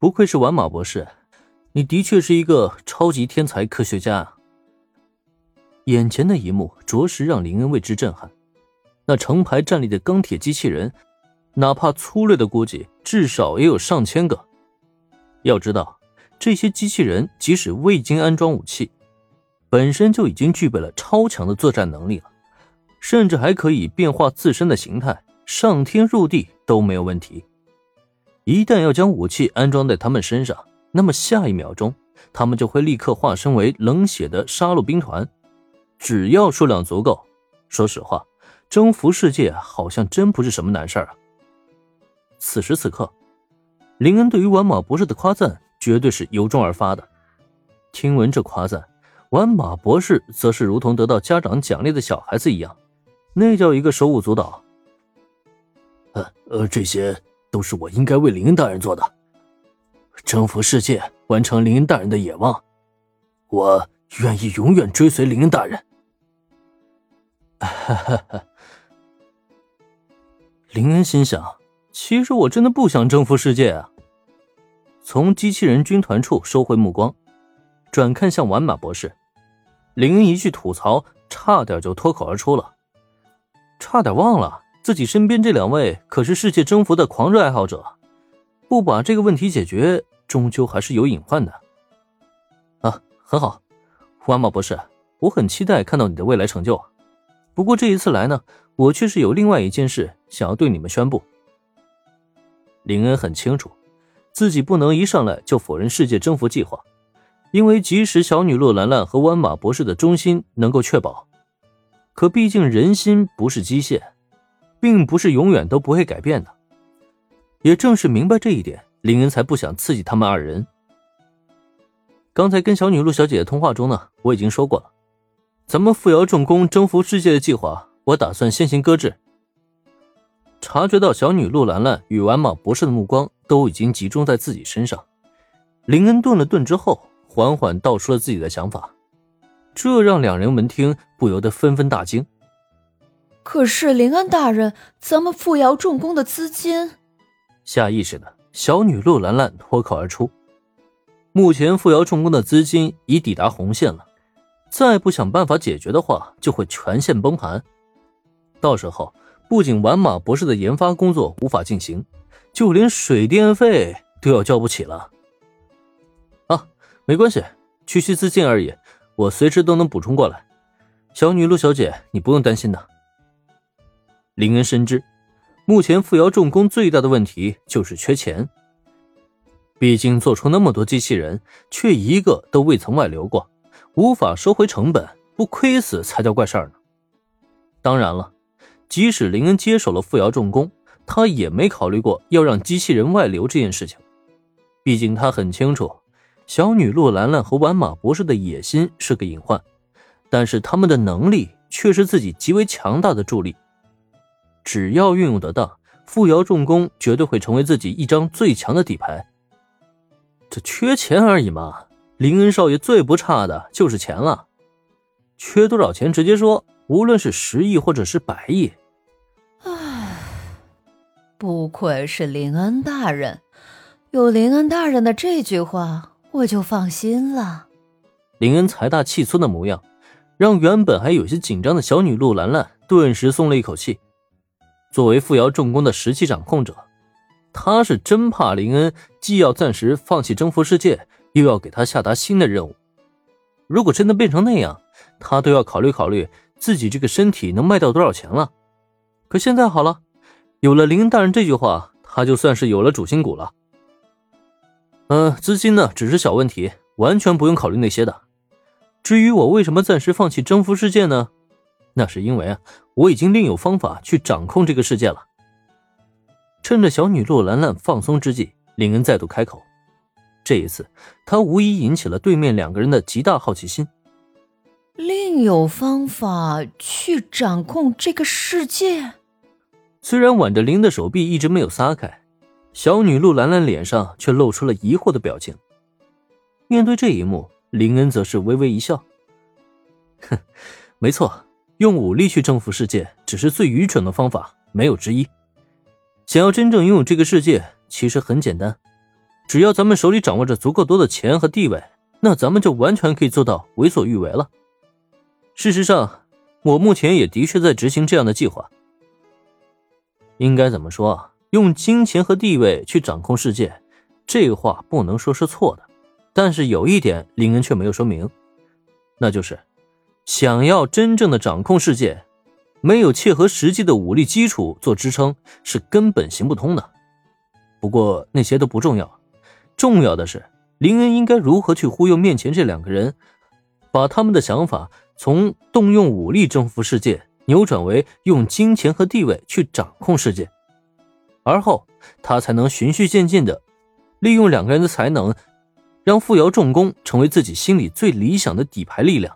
不愧是玩马博士，你的确是一个超级天才科学家。眼前的一幕着实让林恩为之震撼。那成排站立的钢铁机器人，哪怕粗略的估计，至少也有上千个。要知道，这些机器人即使未经安装武器，本身就已经具备了超强的作战能力了，甚至还可以变化自身的形态，上天入地都没有问题。一旦要将武器安装在他们身上，那么下一秒钟，他们就会立刻化身为冷血的杀戮兵团。只要数量足够，说实话，征服世界好像真不是什么难事儿啊。此时此刻，林恩对于玩马博士的夸赞绝对是由衷而发的。听闻这夸赞，玩马博士则是如同得到家长奖励的小孩子一样，那叫一个手舞足蹈。呃呃，这些都是我应该为林恩大人做的，征服世界，完成林恩大人的野望，我愿意永远追随林恩大人。林恩心想：“其实我真的不想征服世界啊。”从机器人军团处收回目光，转看向玩马博士，林恩一句吐槽差点就脱口而出了，差点忘了自己身边这两位可是世界征服的狂热爱好者，不把这个问题解决，终究还是有隐患的。啊，很好，玩马博士，我很期待看到你的未来成就。不过这一次来呢，我却是有另外一件事想要对你们宣布。林恩很清楚，自己不能一上来就否认世界征服计划，因为即使小女洛兰兰和弯马博士的忠心能够确保，可毕竟人心不是机械，并不是永远都不会改变的。也正是明白这一点，林恩才不想刺激他们二人。刚才跟小女陆小姐的通话中呢，我已经说过了。咱们富瑶重工征服世界的计划，我打算先行搁置。察觉到小女陆兰兰与完马博士的目光都已经集中在自己身上，林恩顿了顿之后，缓缓道出了自己的想法，这让两人闻听不由得纷纷大惊。可是林恩大人，咱们富瑶重工的资金……下意识的小女陆兰兰脱口而出：“目前富瑶重工的资金已抵达红线了。”再不想办法解决的话，就会全线崩盘。到时候，不仅玩马博士的研发工作无法进行，就连水电费都要交不起了。啊，没关系，区区资金而已，我随时都能补充过来。小女陆小姐，你不用担心的。林恩深知，目前富瑶重工最大的问题就是缺钱。毕竟做出那么多机器人，却一个都未曾外流过。无法收回成本，不亏死才叫怪事儿呢。当然了，即使林恩接手了富瑶重工，他也没考虑过要让机器人外流这件事情。毕竟他很清楚，小女陆兰兰和玩马博士的野心是个隐患，但是他们的能力却是自己极为强大的助力。只要运用得当，富瑶重工绝对会成为自己一张最强的底牌。这缺钱而已嘛。林恩少爷最不差的就是钱了，缺多少钱直接说，无论是十亿或者是百亿。唉，不愧是林恩大人，有林恩大人的这句话，我就放心了。林恩财大气粗的模样，让原本还有些紧张的小女陆兰兰顿时松了一口气。作为富瑶重工的实际掌控者，他是真怕林恩既要暂时放弃征服世界。又要给他下达新的任务，如果真的变成那样，他都要考虑考虑自己这个身体能卖掉多少钱了。可现在好了，有了林大人这句话，他就算是有了主心骨了。嗯，资金呢只是小问题，完全不用考虑那些的。至于我为什么暂时放弃征服世界呢？那是因为啊，我已经另有方法去掌控这个世界了。趁着小女洛兰兰放松之际，林恩再度开口。这一次，他无疑引起了对面两个人的极大好奇心。另有方法去掌控这个世界？虽然挽着林的手臂一直没有撒开，小女陆兰兰脸上却露出了疑惑的表情。面对这一幕，林恩则是微微一笑：“ 哼，没错，用武力去征服世界，只是最愚蠢的方法，没有之一。想要真正拥有这个世界，其实很简单。”只要咱们手里掌握着足够多的钱和地位，那咱们就完全可以做到为所欲为了。事实上，我目前也的确在执行这样的计划。应该怎么说？用金钱和地位去掌控世界，这话不能说是错的。但是有一点，林恩却没有说明，那就是想要真正的掌控世界，没有切合实际的武力基础做支撑，是根本行不通的。不过那些都不重要，重要的是林恩应该如何去忽悠面前这两个人，把他们的想法从动用武力征服世界扭转为用金钱和地位去掌控世界。而后，他才能循序渐进的利用两个人的才能，让傅瑶重工成为自己心里最理想的底牌力量。